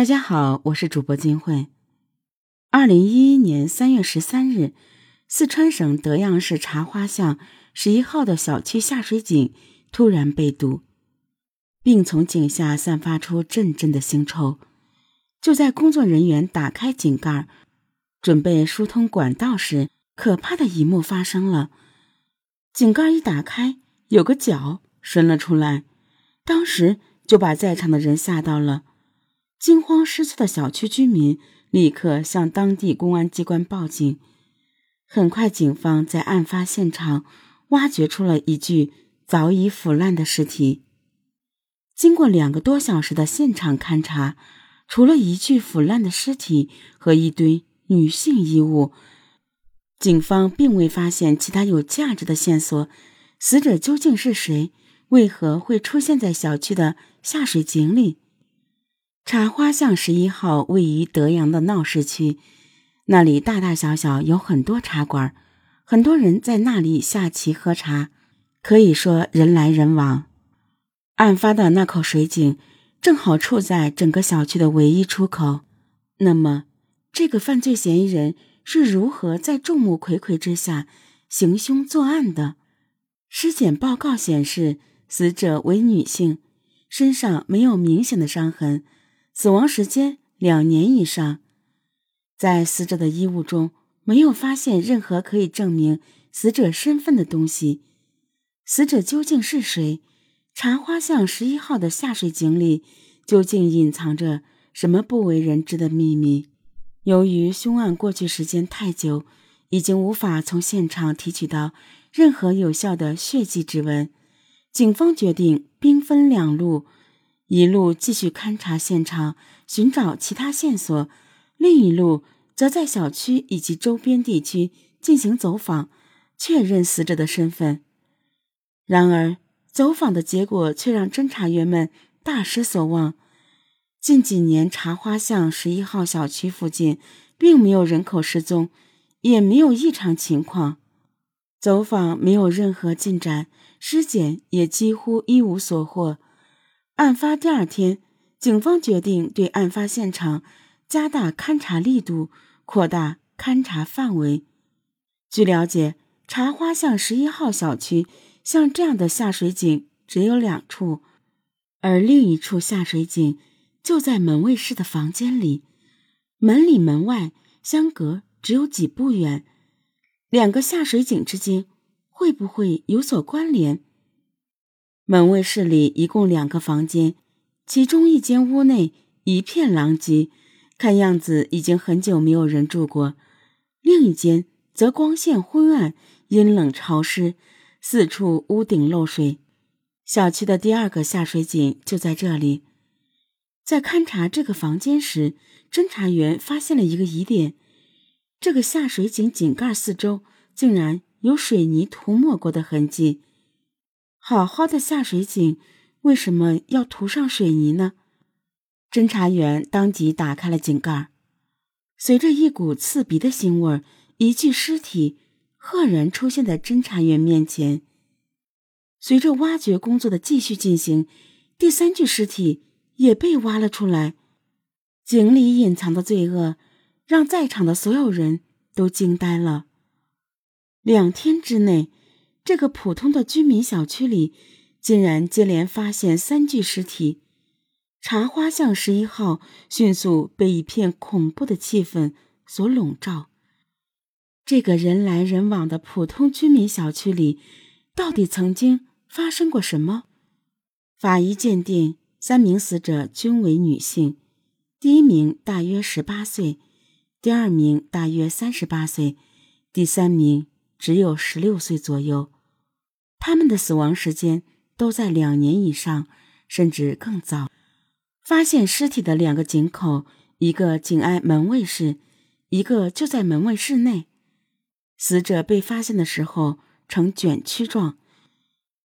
大家好，我是主播金慧。二零一一年三月十三日，四川省德阳市茶花巷十一号的小区下水井突然被堵，并从井下散发出阵阵的腥臭。就在工作人员打开井盖，准备疏通管道时，可怕的一幕发生了：井盖一打开，有个脚伸了出来，当时就把在场的人吓到了。惊慌失措的小区居民立刻向当地公安机关报警。很快，警方在案发现场挖掘出了一具早已腐烂的尸体。经过两个多小时的现场勘查，除了一具腐烂的尸体和一堆女性衣物，警方并未发现其他有价值的线索。死者究竟是谁？为何会出现在小区的下水井里？茶花巷十一号位于德阳的闹市区，那里大大小小有很多茶馆，很多人在那里下棋喝茶，可以说人来人往。案发的那口水井正好处在整个小区的唯一出口。那么，这个犯罪嫌疑人是如何在众目睽睽之下行凶作案的？尸检报告显示，死者为女性，身上没有明显的伤痕。死亡时间两年以上，在死者的衣物中没有发现任何可以证明死者身份的东西。死者究竟是谁？茶花巷十一号的下水井里究竟隐藏着什么不为人知的秘密？由于凶案过去时间太久，已经无法从现场提取到任何有效的血迹指纹，警方决定兵分两路。一路继续勘察现场，寻找其他线索；另一路则在小区以及周边地区进行走访，确认死者的身份。然而，走访的结果却让侦查员们大失所望。近几年，茶花巷十一号小区附近并没有人口失踪，也没有异常情况。走访没有任何进展，尸检也几乎一无所获。案发第二天，警方决定对案发现场加大勘查力度，扩大勘查范围。据了解，茶花巷十一号小区像这样的下水井只有两处，而另一处下水井就在门卫室的房间里，门里门外相隔只有几步远。两个下水井之间会不会有所关联？门卫室里一共两个房间，其中一间屋内一片狼藉，看样子已经很久没有人住过；另一间则光线昏暗、阴冷潮湿，四处屋顶漏水。小区的第二个下水井就在这里。在勘察这个房间时，侦查员发现了一个疑点：这个下水井井盖四周竟然有水泥涂抹过的痕迹。好好的下水井，为什么要涂上水泥呢？侦查员当即打开了井盖，随着一股刺鼻的腥味，一具尸体赫然出现在侦查员面前。随着挖掘工作的继续进行，第三具尸体也被挖了出来。井里隐藏的罪恶，让在场的所有人都惊呆了。两天之内。这个普通的居民小区里，竟然接连发现三具尸体，茶花巷十一号迅速被一片恐怖的气氛所笼罩。这个人来人往的普通居民小区里，到底曾经发生过什么？法医鉴定，三名死者均为女性，第一名大约十八岁，第二名大约三十八岁，第三名只有十六岁左右。他们的死亡时间都在两年以上，甚至更早。发现尸体的两个井口，一个紧挨门卫室，一个就在门卫室内。死者被发现的时候呈卷曲状。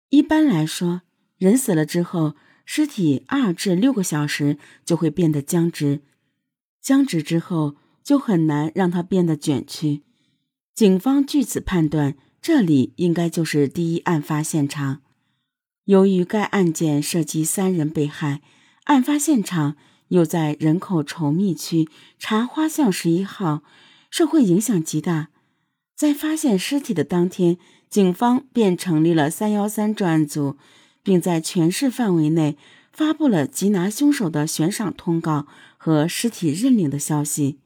一般来说，人死了之后，尸体二至六个小时就会变得僵直，僵直之后就很难让它变得卷曲。警方据此判断。这里应该就是第一案发现场。由于该案件涉及三人被害，案发现场又在人口稠密区茶花巷十一号，社会影响极大。在发现尸体的当天，警方便成立了“三幺三”专案组，并在全市范围内发布了缉拿凶手的悬赏通告和尸体认领的消息。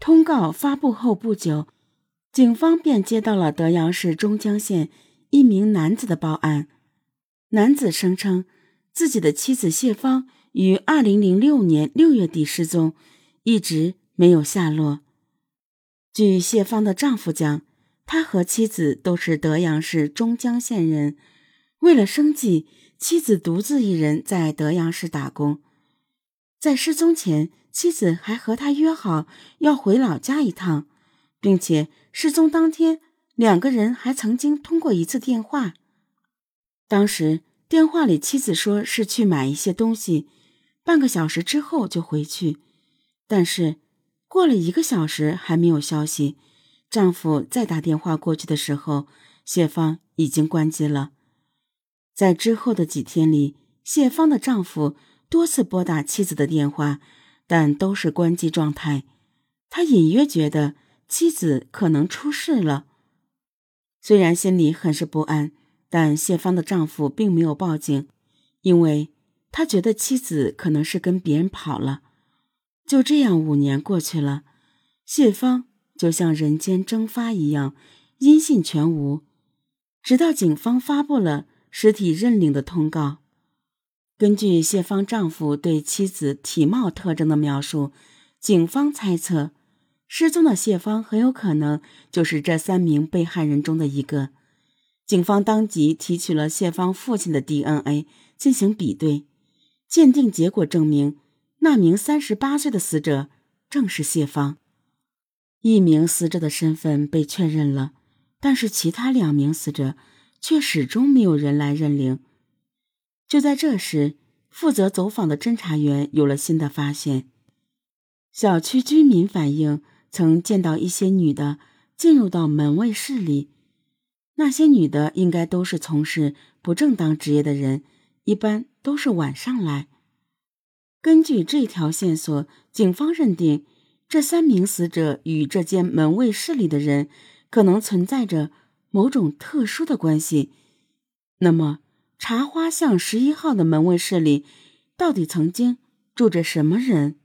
通告发布后不久，警方便接到了德阳市中江县一名男子的报案。男子声称，自己的妻子谢芳于二零零六年六月底失踪，一直没有下落。据谢芳的丈夫讲，他和妻子都是德阳市中江县人，为了生计，妻子独自一人在德阳市打工。在失踪前，妻子还和他约好要回老家一趟，并且失踪当天，两个人还曾经通过一次电话。当时电话里，妻子说是去买一些东西，半个小时之后就回去。但是过了一个小时还没有消息，丈夫再打电话过去的时候，谢芳已经关机了。在之后的几天里，谢芳的丈夫多次拨打妻子的电话，但都是关机状态。他隐约觉得妻子可能出事了，虽然心里很是不安。但谢芳的丈夫并没有报警，因为他觉得妻子可能是跟别人跑了。就这样，五年过去了，谢芳就像人间蒸发一样，音信全无。直到警方发布了尸体认领的通告，根据谢芳丈夫对妻子体貌特征的描述，警方猜测，失踪的谢芳很有可能就是这三名被害人中的一个。警方当即提取了谢芳父亲的 DNA 进行比对，鉴定结果证明，那名三十八岁的死者正是谢芳。一名死者的身份被确认了，但是其他两名死者却始终没有人来认领。就在这时，负责走访的侦查员有了新的发现：小区居民反映曾见到一些女的进入到门卫室里。那些女的应该都是从事不正当职业的人，一般都是晚上来。根据这条线索，警方认定这三名死者与这间门卫室里的人可能存在着某种特殊的关系。那么，茶花巷十一号的门卫室里到底曾经住着什么人？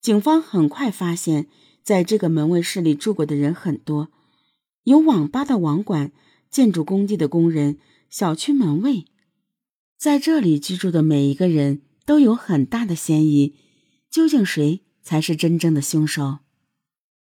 警方很快发现，在这个门卫室里住过的人很多。有网吧的网管、建筑工地的工人、小区门卫，在这里居住的每一个人都有很大的嫌疑。究竟谁才是真正的凶手？